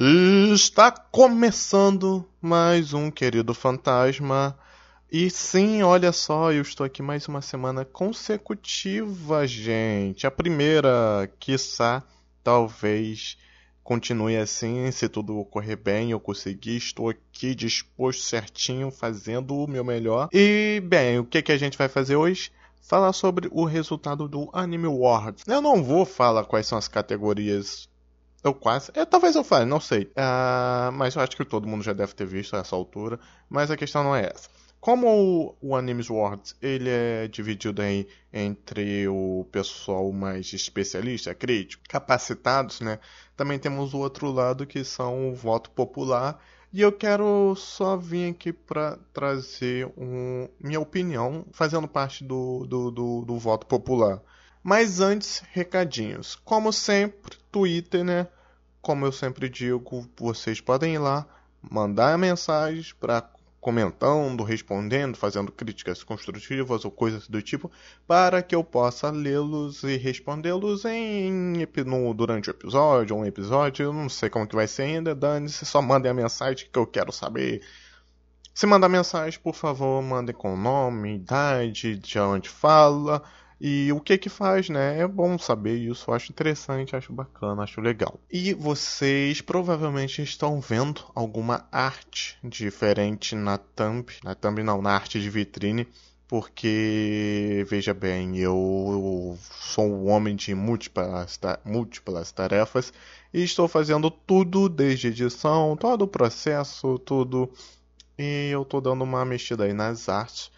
Está começando mais um querido fantasma. E sim, olha só, eu estou aqui mais uma semana consecutiva, gente. A primeira, quiçá, talvez continue assim, se tudo ocorrer bem, eu conseguir, estou aqui disposto certinho, fazendo o meu melhor. E bem, o que, que a gente vai fazer hoje? Falar sobre o resultado do Anime Awards. Eu não vou falar quais são as categorias eu quase. É, talvez eu fale, não sei. Uh, mas eu acho que todo mundo já deve ter visto a essa altura. Mas a questão não é essa. Como o, o Animes Awards ele é dividido aí entre o pessoal mais especialista, crítico, capacitados, né? Também temos o outro lado que são o voto popular. E eu quero só vir aqui para trazer um, minha opinião, fazendo parte do, do, do, do voto popular. Mas antes, recadinhos. Como sempre, Twitter, né? Como eu sempre digo, vocês podem ir lá, mandar mensagens para comentando, respondendo, fazendo críticas construtivas ou coisas do tipo, para que eu possa lê-los e respondê-los em, no, durante o episódio um episódio. Eu não sei como que vai ser ainda, dane-se, só mandem a mensagem que eu quero saber. Se mandar mensagem, por favor, mandem com nome, idade, de onde fala, e o que que faz, né? É bom saber isso, acho interessante, acho bacana, acho legal. E vocês provavelmente estão vendo alguma arte diferente na thumb, na thumb não, na arte de vitrine, porque veja bem, eu sou um homem de múltiplas, múltiplas tarefas e estou fazendo tudo desde edição, todo o processo, tudo. E eu estou dando uma mexida aí nas artes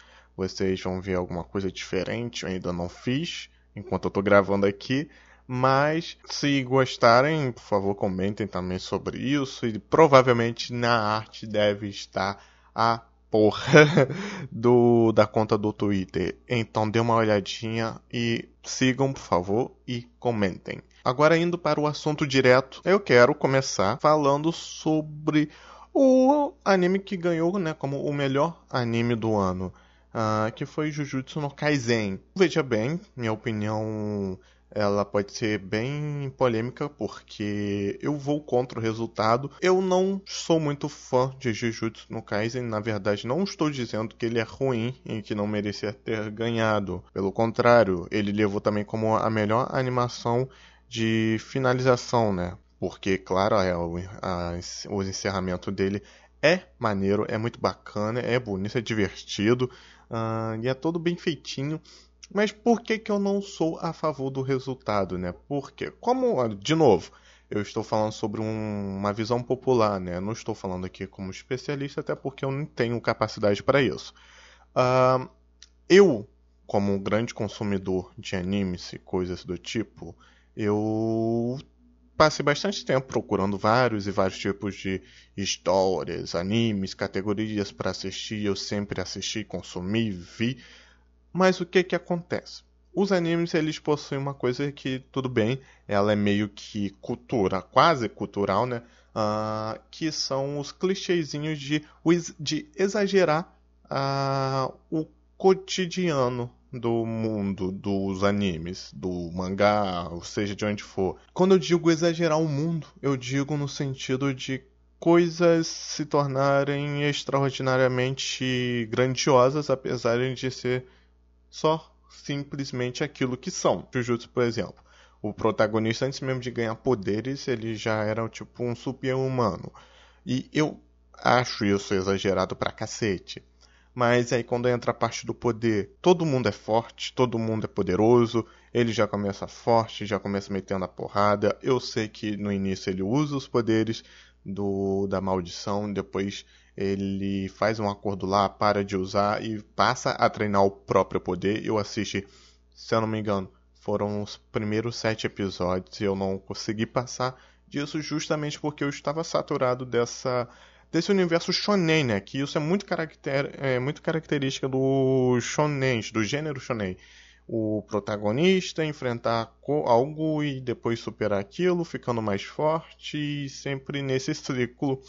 vocês vão ver alguma coisa diferente, eu ainda não fiz enquanto eu estou gravando aqui. Mas se gostarem, por favor, comentem também sobre isso. E provavelmente na arte deve estar a porra do, da conta do Twitter. Então dê uma olhadinha e sigam, por favor, e comentem. Agora indo para o assunto direto, eu quero começar falando sobre o anime que ganhou, né, como o melhor anime do ano uh, que foi Jujutsu no Kaisen. Veja bem, minha opinião ela pode ser bem polêmica porque eu vou contra o resultado. Eu não sou muito fã de Jujutsu no Kaisen, na verdade não estou dizendo que ele é ruim e que não merecia ter ganhado. Pelo contrário, ele levou também como a melhor animação de finalização, né? Porque, claro, é, a, o encerramento dele é maneiro, é muito bacana, é bonito, é divertido. Uh, e é todo bem feitinho. Mas por que, que eu não sou a favor do resultado, né? Porque, como, de novo, eu estou falando sobre um, uma visão popular, né? não estou falando aqui como especialista, até porque eu não tenho capacidade para isso. Uh, eu, como um grande consumidor de animes e coisas do tipo, eu passei bastante tempo procurando vários e vários tipos de histórias, animes, categorias para assistir. Eu sempre assisti, consumi, vi. Mas o que que acontece? Os animes eles possuem uma coisa que tudo bem, ela é meio que cultura, quase cultural, né? Uh, que são os clichêzinhos de, de exagerar uh, o cotidiano do mundo dos animes, do mangá, ou seja, de onde for. Quando eu digo exagerar o mundo, eu digo no sentido de coisas se tornarem extraordinariamente grandiosas, apesar de ser só simplesmente aquilo que são. Jujutsu, por exemplo. O protagonista, antes mesmo de ganhar poderes, ele já era tipo um super-humano. E eu acho isso exagerado pra cacete. Mas aí quando entra a parte do poder, todo mundo é forte, todo mundo é poderoso, ele já começa forte, já começa metendo a porrada. Eu sei que no início ele usa os poderes do da maldição, depois ele faz um acordo lá, para de usar e passa a treinar o próprio poder. Eu assisti, se eu não me engano, foram os primeiros sete episódios e eu não consegui passar disso justamente porque eu estava saturado dessa desse universo shonen, né? Que isso é muito, caracter, é muito característica do shonen, do gênero shonen. O protagonista enfrentar algo e depois superar aquilo, ficando mais forte sempre nesse ciclo.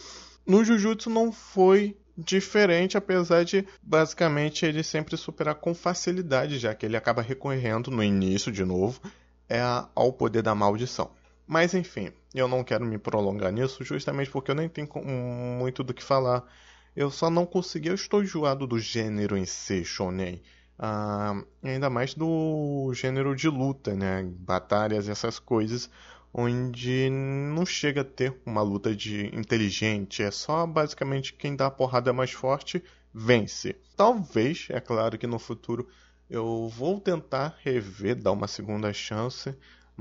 No Jujutsu não foi diferente, apesar de basicamente ele sempre superar com facilidade, já que ele acaba recorrendo no início de novo é ao poder da maldição. Mas enfim, eu não quero me prolongar nisso, justamente porque eu nem tenho muito do que falar. Eu só não consegui, eu estou enjoado do gênero em si, shonen. Ah, ainda mais do gênero de luta, né? Batalhas, essas coisas, onde não chega a ter uma luta de inteligente, é só basicamente quem dá a porrada mais forte vence. Talvez, é claro que no futuro eu vou tentar rever, dar uma segunda chance,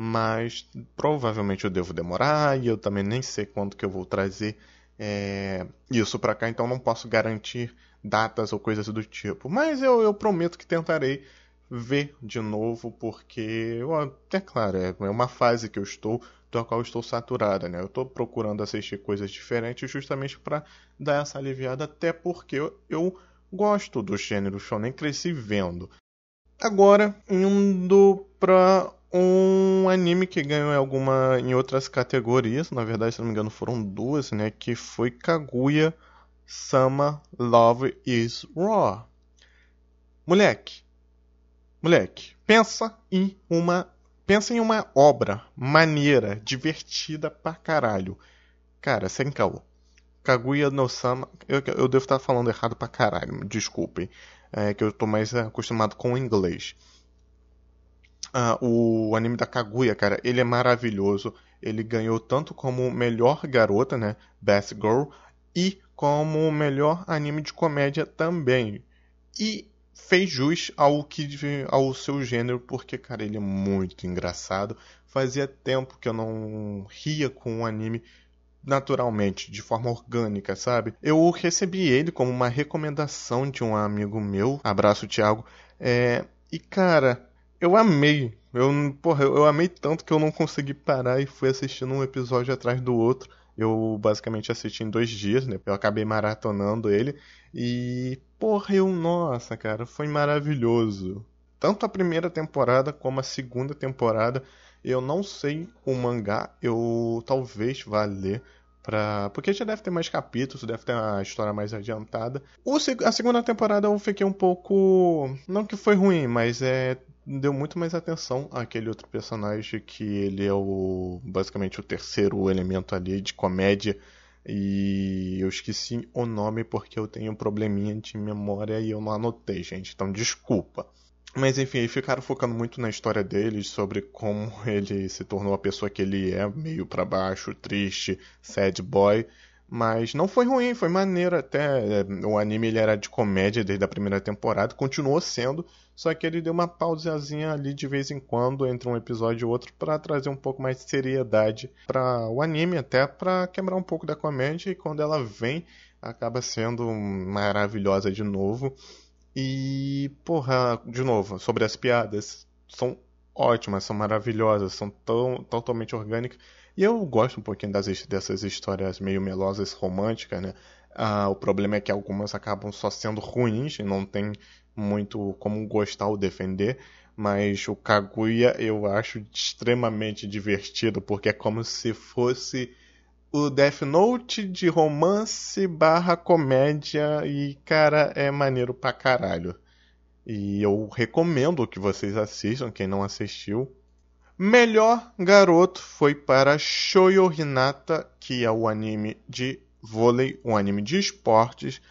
mas provavelmente eu devo demorar e eu também nem sei quando que eu vou trazer é, isso para cá, então não posso garantir datas ou coisas do tipo. Mas eu, eu prometo que tentarei ver de novo, porque, é claro, é, é uma fase que eu estou, da qual eu estou saturada, né? Eu estou procurando assistir coisas diferentes justamente para dar essa aliviada, até porque eu, eu gosto do gênero shonen, cresci vendo. Agora, indo para um anime que ganhou em alguma em outras categorias, na verdade, se não me engano, foram duas, né, que foi Kaguya Sama Love is Raw. Moleque, moleque, pensa em uma pensa em uma obra maneira, divertida pra caralho. Cara, sem caô. Kaguya no Sama, eu, eu devo estar falando errado pra caralho, desculpem. É que eu tô mais acostumado com o inglês. Ah, o anime da Kaguya, cara, ele é maravilhoso. Ele ganhou tanto como melhor garota, né? Best Girl, e como melhor anime de comédia também. E fez jus ao que ao seu gênero, porque cara, ele é muito engraçado. Fazia tempo que eu não ria com um anime naturalmente, de forma orgânica, sabe? Eu recebi ele como uma recomendação de um amigo meu, abraço Thiago, é... e cara, eu amei. Eu, porra, eu amei tanto que eu não consegui parar e fui assistindo um episódio atrás do outro. Eu basicamente assisti em dois dias, né? Eu acabei maratonando ele. E, porra, eu, nossa, cara, foi maravilhoso. Tanto a primeira temporada como a segunda temporada. Eu não sei o mangá, eu talvez vá ler. Pra... Porque já deve ter mais capítulos, deve ter a história mais adiantada. O, a segunda temporada eu fiquei um pouco. Não que foi ruim, mas é deu muito mais atenção àquele outro personagem que ele é o basicamente o terceiro elemento ali de comédia e eu esqueci o nome porque eu tenho um probleminha de memória e eu não anotei, gente, então desculpa. Mas enfim, ficaram focando muito na história deles, sobre como ele se tornou a pessoa que ele é, meio para baixo, triste, sad boy. Mas não foi ruim, foi maneiro até. O anime ele era de comédia desde a primeira temporada, continuou sendo, só que ele deu uma pausazinha ali de vez em quando entre um episódio e outro para trazer um pouco mais de seriedade para o anime, até para quebrar um pouco da comédia e quando ela vem acaba sendo maravilhosa de novo. E, porra, de novo, sobre as piadas, são ótimas, são maravilhosas, são tão totalmente orgânicas e eu gosto um pouquinho das, dessas histórias meio melosas românticas, né? Ah, o problema é que algumas acabam só sendo ruins e não tem muito como gostar ou defender. Mas o Kaguya eu acho extremamente divertido, porque é como se fosse o Death Note de romance barra comédia e, cara, é maneiro pra caralho. E eu recomendo que vocês assistam, quem não assistiu. Melhor garoto foi para Shoyo Hinata, que é o anime de vôlei, um anime de esportes.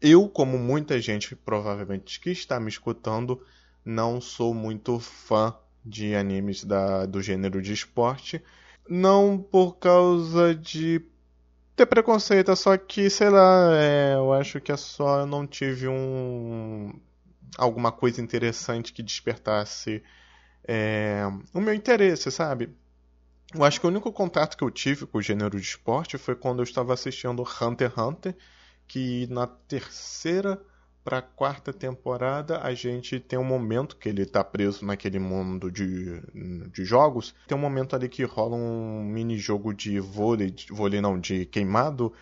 Eu, como muita gente provavelmente que está me escutando, não sou muito fã de animes da, do gênero de esporte. Não por causa de ter preconceito, é só que, sei lá, é, eu acho que é só eu não tive um alguma coisa interessante que despertasse é, o meu interesse, sabe? Eu acho que o único contato que eu tive com o gênero de esporte foi quando eu estava assistindo Hunter x Hunter, que na terceira para a quarta temporada a gente tem um momento que ele está preso naquele mundo de, de jogos. Tem um momento ali que rola um mini jogo de vôlei, de vôlei não, de queimado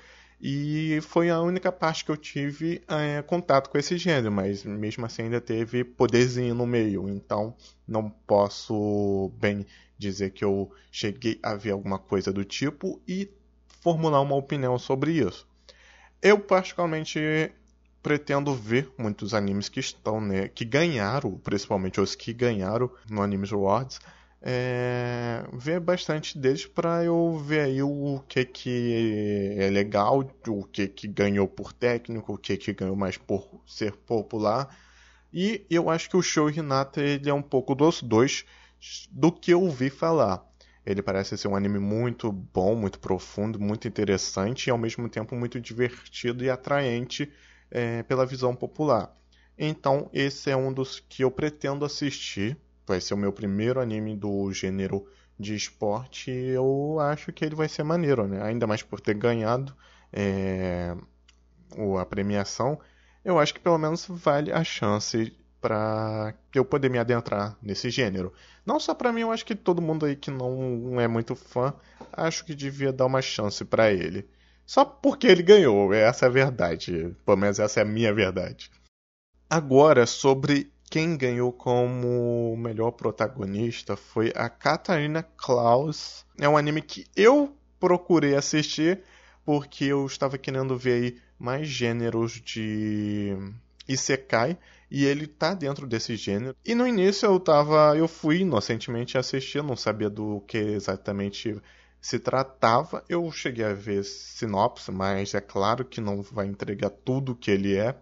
e foi a única parte que eu tive é, contato com esse gênero, mas mesmo assim ainda teve poderzinho no meio, então não posso bem dizer que eu cheguei a ver alguma coisa do tipo e formular uma opinião sobre isso. Eu particularmente pretendo ver muitos animes que estão, né, que ganharam, principalmente os que ganharam no Animes Awards. é, ver bastante deles para eu ver aí o que que é legal, o que que ganhou por técnico, o que que ganhou mais por ser popular. E eu acho que o show Hinata ele é um pouco dos dois do que eu ouvi falar. Ele parece ser um anime muito bom, muito profundo, muito interessante e ao mesmo tempo muito divertido e atraente é, pela visão popular. Então, esse é um dos que eu pretendo assistir. Vai ser o meu primeiro anime do gênero de esporte e eu acho que ele vai ser maneiro, né? Ainda mais por ter ganhado é, a premiação. Eu acho que pelo menos vale a chance para eu poder me adentrar nesse gênero. Não só para mim, eu acho que todo mundo aí que não é muito fã, acho que devia dar uma chance para ele. Só porque ele ganhou, essa é a verdade. Pelo menos essa é a minha verdade. Agora, sobre quem ganhou como melhor protagonista foi a Katarina Klaus. É um anime que eu procurei assistir porque eu estava querendo ver mais gêneros de Isekai e ele tá dentro desse gênero. E no início eu tava, eu fui inocentemente assistir, não sabia do que exatamente se tratava. Eu cheguei a ver sinopse, mas é claro que não vai entregar tudo que ele é.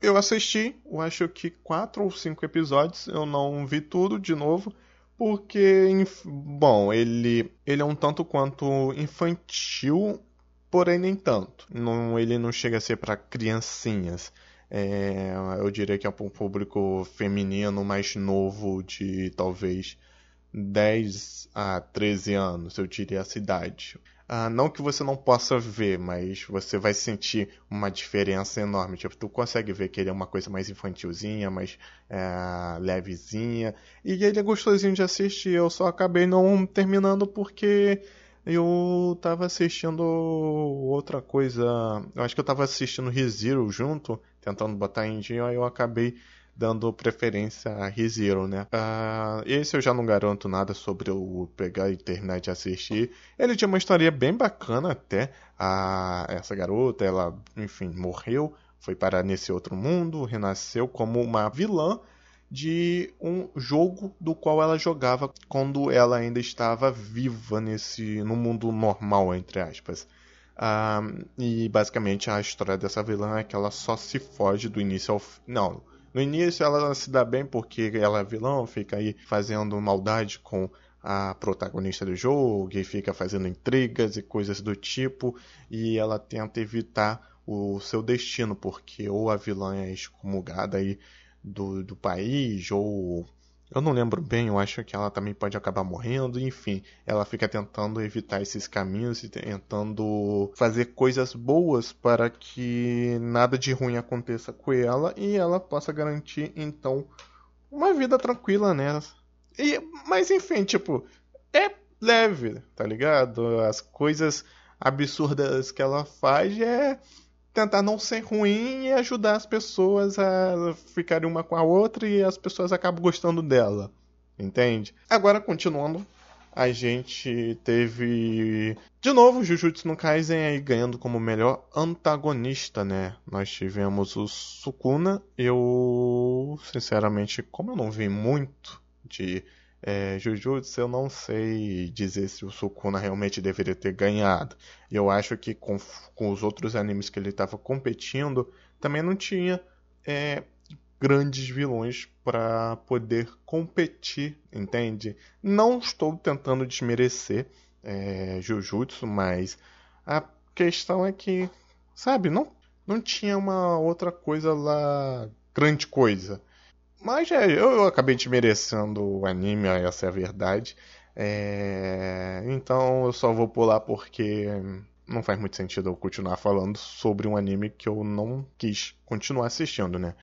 Eu assisti, eu acho que quatro ou cinco episódios, eu não vi tudo de novo, porque, bom, ele, ele é um tanto quanto infantil, porém nem tanto. Não, ele não chega a ser para criancinhas. É, eu diria que é um público feminino mais novo, de talvez 10 a 13 anos, eu diria a cidade. Ah, não que você não possa ver, mas você vai sentir uma diferença enorme. Tipo, tu consegue ver que ele é uma coisa mais infantilzinha, mais é, levezinha. E ele é gostosinho de assistir. Eu só acabei não terminando porque eu tava assistindo outra coisa. Eu acho que eu tava assistindo ReZero junto, tentando botar em dia, aí eu acabei dando preferência a ReZero, né? Uh, esse eu já não garanto nada sobre eu pegar e terminar de assistir. Ele tinha uma história bem bacana até. A, essa garota, ela, enfim, morreu, foi parar nesse outro mundo, renasceu como uma vilã de um jogo do qual ela jogava quando ela ainda estava viva nesse no mundo normal entre aspas. Ah, e basicamente a história dessa vilã é que ela só se foge do início ao não no início ela se dá bem porque ela é vilã fica aí fazendo maldade com a protagonista do jogo e fica fazendo intrigas e coisas do tipo e ela tenta evitar o seu destino porque ou a vilã é excomungada aí do, do país, ou eu não lembro bem, eu acho que ela também pode acabar morrendo, enfim, ela fica tentando evitar esses caminhos e tentando fazer coisas boas para que nada de ruim aconteça com ela e ela possa garantir então uma vida tranquila né? E, mas enfim, tipo, é leve, tá ligado? As coisas absurdas que ela faz é tentar não ser ruim e ajudar as pessoas a ficarem uma com a outra e as pessoas acabam gostando dela. Entende? Agora, continuando, a gente teve de novo Jujutsu no Kaisen aí ganhando como melhor antagonista, né? Nós tivemos o Sukuna. Eu, sinceramente, como eu não vi muito de é, Jujutsu, eu não sei dizer se o Sukuna realmente deveria ter ganhado. Eu acho que com, com os outros animes que ele estava competindo, também não tinha é, grandes vilões para poder competir, entende? Não estou tentando desmerecer é, Jujutsu, mas a questão é que, sabe, não, não tinha uma outra coisa lá, grande coisa. Mas é, eu, eu acabei desmerecendo o anime, essa é a verdade. É, então eu só vou pular porque não faz muito sentido eu continuar falando sobre um anime que eu não quis continuar assistindo, né?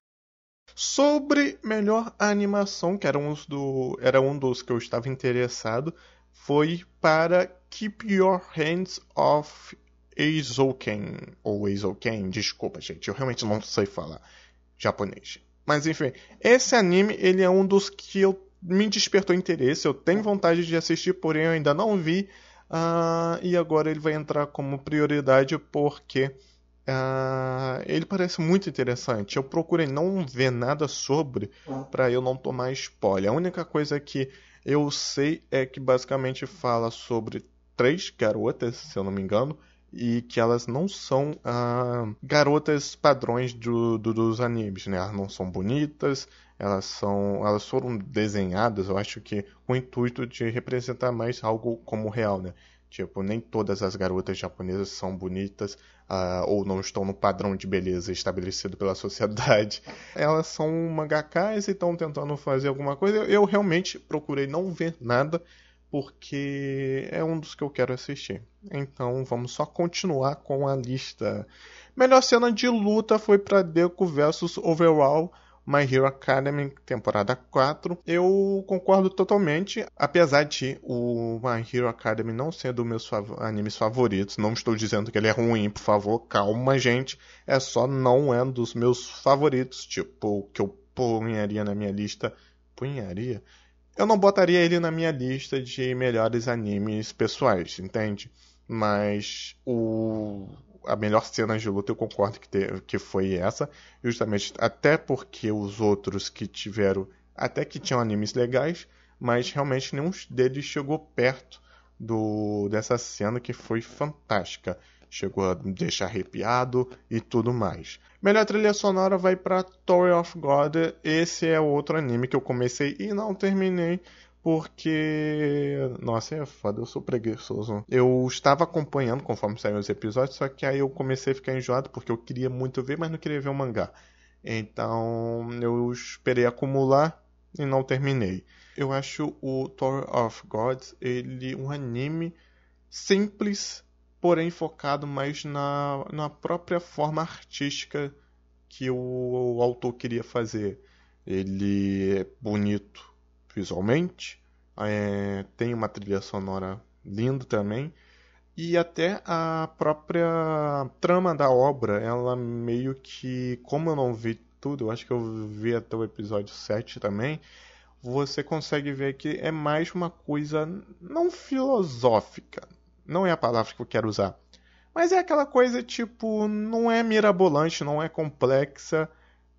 Sobre melhor animação, que era um, do, era um dos que eu estava interessado, foi para Keep Your Hands Off Eizouken, ou Eizouken, desculpa gente, eu realmente não sei falar japonês. Mas enfim, esse anime ele é um dos que eu me despertou interesse. Eu tenho vontade de assistir, porém eu ainda não vi. Uh, e agora ele vai entrar como prioridade porque uh, ele parece muito interessante. Eu procurei não ver nada sobre para eu não tomar spoiler. A única coisa que Eu sei é que basicamente fala sobre três garotas, se eu não me engano, e que elas não são ah, garotas padrões do, do, dos animes, né? Elas não são bonitas, elas são, elas foram desenhadas, eu acho que com o intuito de representar mais algo como real, né? Tipo, nem todas as garotas japonesas são bonitas uh, ou não estão no padrão de beleza estabelecido pela sociedade. Elas são mangakas e estão tentando fazer alguma coisa. Eu realmente procurei não ver nada porque é um dos que eu quero assistir. Então vamos só continuar com a lista. Melhor cena de luta foi para Deku versus Overall My Hero Academy, temporada 4. Eu concordo totalmente, apesar de o My Hero Academy não ser dos meus fav animes favoritos. Não estou dizendo que ele é ruim, por favor, calma, gente. É só não é dos meus favoritos, tipo, que eu punharia na minha lista. Punharia? Eu não botaria ele na minha lista de melhores animes pessoais, entende? Mas o a melhor cena de luta eu concordo que, que foi essa, justamente até porque os outros que tiveram, até que tinham animes legais, mas realmente nenhum deles chegou perto do dessa cena que foi fantástica. Chegou a me deixar arrepiado e tudo mais. Melhor trilha sonora vai para Story of God. Esse é outro anime que eu comecei e não terminei porque. Nossa, é foda, eu sou preguiçoso. Eu estava acompanhando conforme saíram os episódios, só que aí eu comecei a ficar enjoado porque eu queria muito ver, mas não queria ver o mangá. Então eu esperei acumular e não terminei. Eu acho o Tower of Gods ele um anime simples, porém focado mais na, na própria forma artística que o, o autor queria fazer. Ele é bonito visualmente, é, tem uma trilha sonora linda também, e até a própria trama da obra, ela meio que, como eu não vi tudo, eu acho que eu vi até o episódio 7 também, você consegue ver que é mais uma coisa não filosófica, não é a palavra que eu quero usar, mas é aquela coisa tipo, não é mirabolante, não é complexa,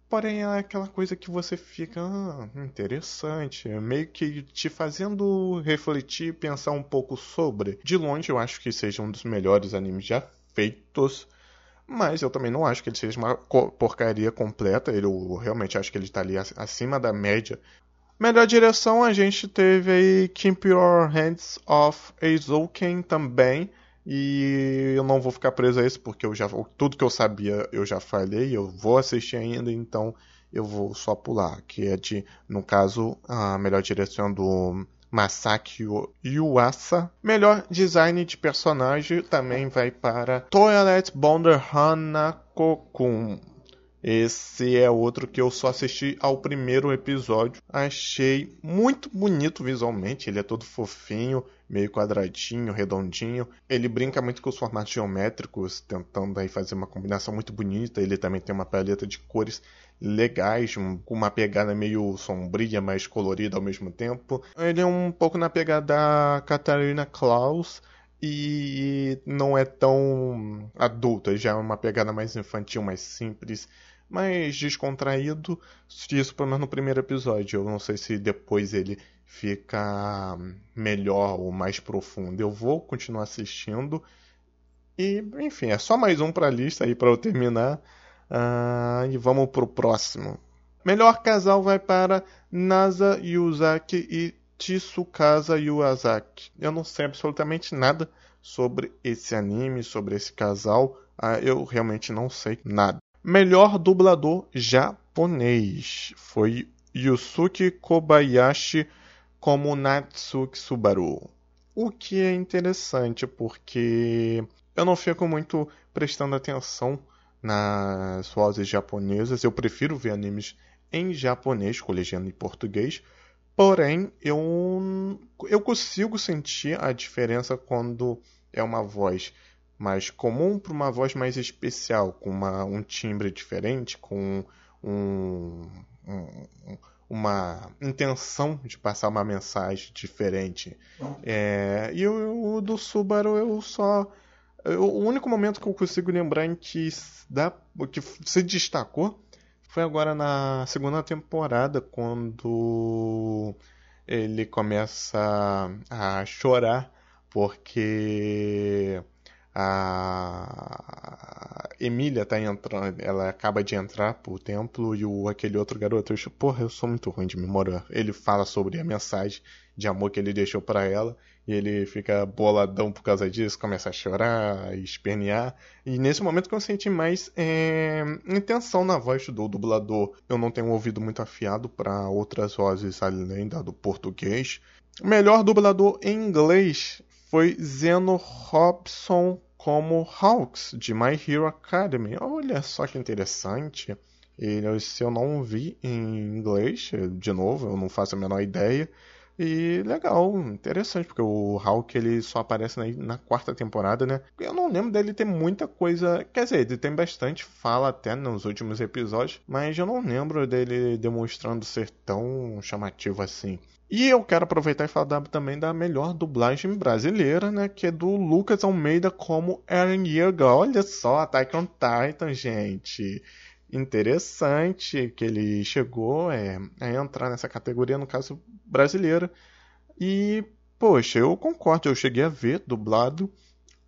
Porém, é aquela coisa que você fica ah, interessante, meio que te fazendo refletir, pensar um pouco sobre. De longe, eu acho que seja um dos melhores animes já feitos, mas eu também não acho que ele seja uma porcaria completa. Eu realmente acho que ele está ali acima da média. Melhor direção, a gente teve aí Keep Your Hands Off Eizouken também. E eu não vou ficar preso a isso porque eu já tudo que eu sabia eu já falei, eu vou assistir ainda, então eu vou só pular, que é de, no caso, a melhor direção do Masaki Yuasa. Melhor design de personagem também vai para Toilet Bonder Hanako-kun. Esse é outro que eu só assisti ao primeiro episódio. Achei muito bonito visualmente, ele é todo fofinho, meio quadradinho, redondinho. Ele brinca muito com os formatos geométricos, tentando aí fazer uma combinação muito bonita. Ele também tem uma paleta de cores legais, com uma pegada meio sombria, mais colorida ao mesmo tempo. Ele é um pouco na pegada da Catarina Klaus, e não é tão adulta, já é uma pegada mais infantil, mais simples, mais descontraído. Isso pelo menos no primeiro episódio. Eu não sei se depois ele fica melhor ou mais profundo. Eu vou continuar assistindo. E, enfim, é só mais um para a lista aí para eu terminar. Uh, e vamos pro próximo. Melhor casal vai para Nasa Yuzaki e Tsukasa Yuazaki. Eu não sei absolutamente nada sobre esse anime, sobre esse casal. Ah, eu realmente não sei nada. Melhor dublador japonês foi Yusuke Kobayashi como Natsuki Subaru. O que é interessante porque eu não fico muito prestando atenção nas vozes japonesas. Eu prefiro ver animes em japonês com legenda em português Porém, eu, eu consigo sentir a diferença quando é uma voz mais comum para uma voz mais especial, com uma, um timbre diferente, com um, um, uma intenção de passar uma mensagem diferente. É, e o, o, do Subaru eu só. Eu, o único momento que eu consigo lembrar em que, dá, que se destacou foi agora na segunda temporada, quando ele começa a chorar porque a Emília tá entrando, ela acaba de entrar pro templo e o aquele outro garoto, eu, porra, eu sou muito ruim de memória. Ele fala sobre a mensagem de amor que ele deixou para ela e ele fica boladão por causa disso, começa a chorar, a espernear. E nesse momento que eu senti mais é, intenção na voz do dublador. Eu não tenho um ouvido muito afiado para outras vozes além da do português. O melhor dublador em inglês foi Zeno Robson como Hawks, de My Hero Academy. Olha só que interessante. Ele, se eu não vi em inglês, de novo, eu não faço a menor ideia. E legal, interessante, porque o Hulk ele só aparece na, na, quarta temporada, né? Eu não lembro dele ter muita coisa. Quer dizer, ele tem bastante fala até nos últimos episódios, mas eu não lembro dele demonstrando ser tão chamativo assim. E eu quero aproveitar e falar também da melhor dublagem brasileira, né? Que é do Lucas Almeida como Eren Yeager. Olha só, Attack on Titan, gente. Interessante que ele chegou é, a entrar nessa categoria, no caso brasileira. E, poxa, eu concordo. Eu cheguei a ver dublado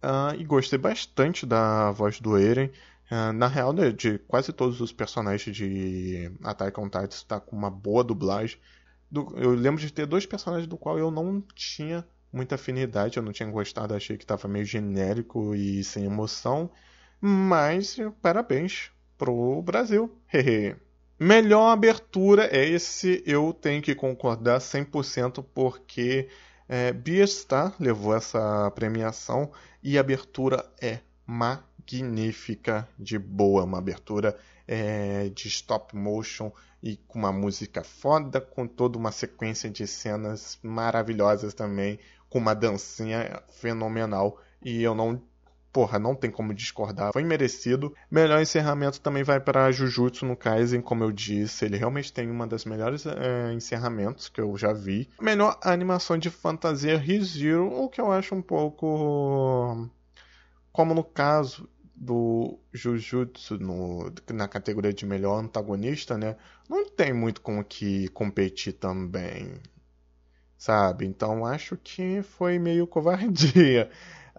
uh, e gostei bastante da voz do Eren. Uh, na real, né, de quase todos os personagens de Attack on Titan está com uma boa dublagem do, eu lembro de ter dois personagens do qual eu não tinha muita afinidade, eu não tinha gostado, achei que estava meio genérico e sem emoção. Mas parabéns pro Brasil. Melhor abertura é esse, eu tenho que concordar 100% porque é, Beastar levou essa premiação e a abertura é magnífica, de boa, uma abertura é, de stop motion e com uma música foda, com toda uma sequência de cenas maravilhosas também, com uma dancinha fenomenal. E eu não. Porra, não tem como discordar. Foi merecido. Melhor encerramento também vai para Jujutsu no Kaisen, como eu disse. Ele realmente tem uma das melhores é, encerramentos que eu já vi. Melhor animação de fantasia ReZero, o que eu acho um pouco. Como no caso do Jujutsu no, na categoria de melhor antagonista, né? Não tem muito com o que competir também, sabe? Então acho que foi meio covardia.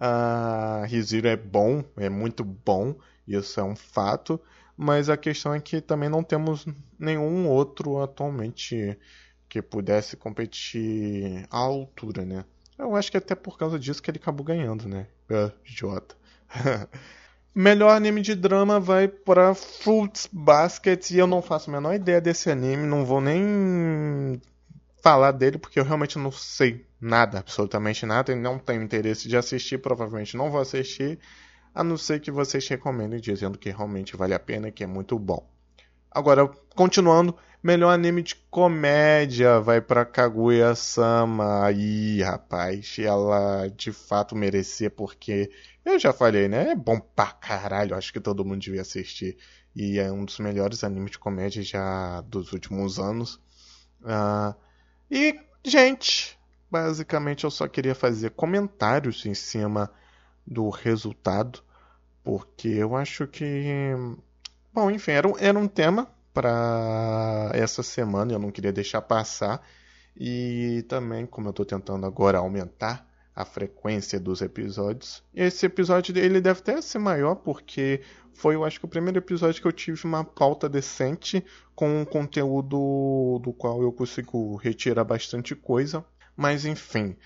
A uh, Riziro é bom, é muito bom, isso é um fato, mas a questão é que também não temos nenhum outro atualmente que pudesse competir à altura, né? Eu acho que até por causa disso que ele acabou ganhando, né? Idiota. Melhor anime de drama vai para Fruits Basket e eu não faço a menor ideia desse anime, não vou nem falar dele porque eu realmente não sei nada, absolutamente nada, e não tenho interesse de assistir, provavelmente não vou assistir, a não ser que vocês recomendem dizendo que realmente vale a pena e que é muito bom. Agora, continuando, melhor anime de comédia vai para Kaguya-sama. Aí, rapaz, ela de fato merecia porque eu já falei, né? É bom pra caralho, acho que todo mundo devia assistir. E é um dos melhores animes de comédia já dos últimos anos. Uh, e, gente, basicamente eu só queria fazer comentários em cima do resultado, porque eu acho que. Bom, enfim, era um, era um tema para essa semana, eu não queria deixar passar. E também, como eu estou tentando agora aumentar a frequência dos episódios. Esse episódio ele deve até ser maior porque foi, eu acho que o primeiro episódio que eu tive uma pauta decente com um conteúdo do qual eu consigo retirar bastante coisa. Mas enfim,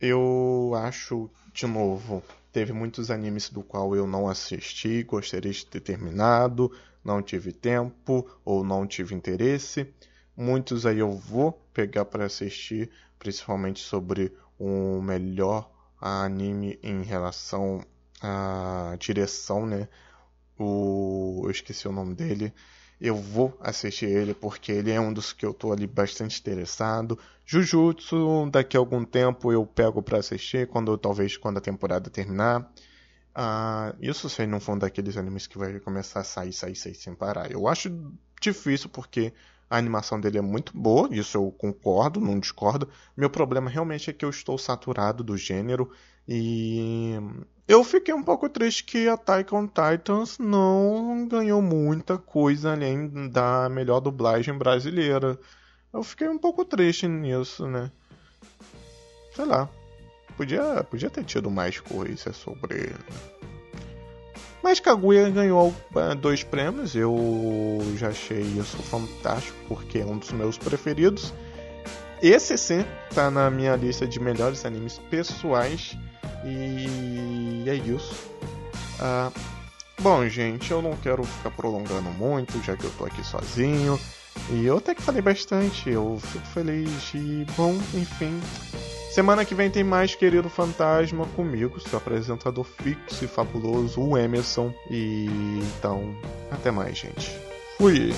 eu acho de novo, teve muitos animes do qual eu não assisti, gostaria de ter terminado, não tive tempo ou não tive interesse. Muitos aí eu vou pegar para assistir, principalmente sobre o melhor anime em relação à direção, né? O, eu esqueci o nome dele. Eu vou assistir ele porque ele é um dos que eu tô ali bastante interessado. Jujutsu, daqui a algum tempo eu pego para assistir, quando talvez quando a temporada terminar. Ah, isso se não for um daqueles animes que vai começar a sair, sair, sair sem parar. Eu acho difícil porque a animação dele é muito boa, isso eu concordo, não discordo. Meu problema realmente é que eu estou saturado do gênero e eu fiquei um pouco triste que a on Titans não ganhou muita coisa além da melhor dublagem brasileira. Eu fiquei um pouco triste nisso, né? Sei lá. Podia, podia ter tido mais coisa sobre. Mas Kaguya ganhou uh, dois prêmios. Eu já achei isso fantástico, porque é um dos meus preferidos. Esse sim tá na minha lista de melhores animes pessoais. E é isso. Uh, bom, gente, eu não quero ficar prolongando muito, já que eu tô aqui sozinho. E eu até que falei bastante, eu fico feliz. E, bom, enfim. Semana que vem tem mais Querido Fantasma comigo, seu apresentador fixo e fabuloso, o Emerson. E então, até mais, gente. Fui!